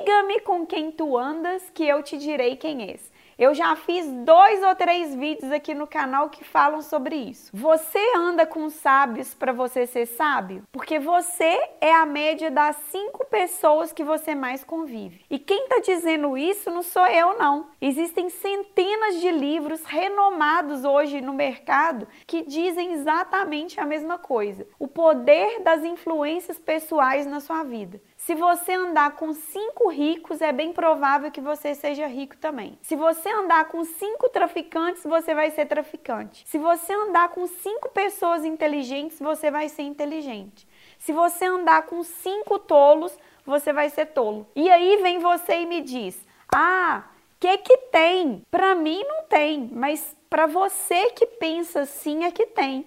Diga-me com quem tu andas, que eu te direi quem és. Eu já fiz dois ou três vídeos aqui no canal que falam sobre isso. Você anda com sábios para você ser sábio? Porque você é a média das cinco pessoas que você mais convive. E quem está dizendo isso não sou eu, não. Existem centenas de livros renomados hoje no mercado que dizem exatamente a mesma coisa. O poder das influências pessoais na sua vida. Se você andar com cinco ricos, é bem provável que você seja rico também. Se você andar com cinco traficantes, você vai ser traficante. Se você andar com cinco pessoas inteligentes, você vai ser inteligente. Se você andar com cinco tolos, você vai ser tolo. E aí vem você e me diz: Ah, que que tem? Para mim não tem, mas para você que pensa assim é que tem.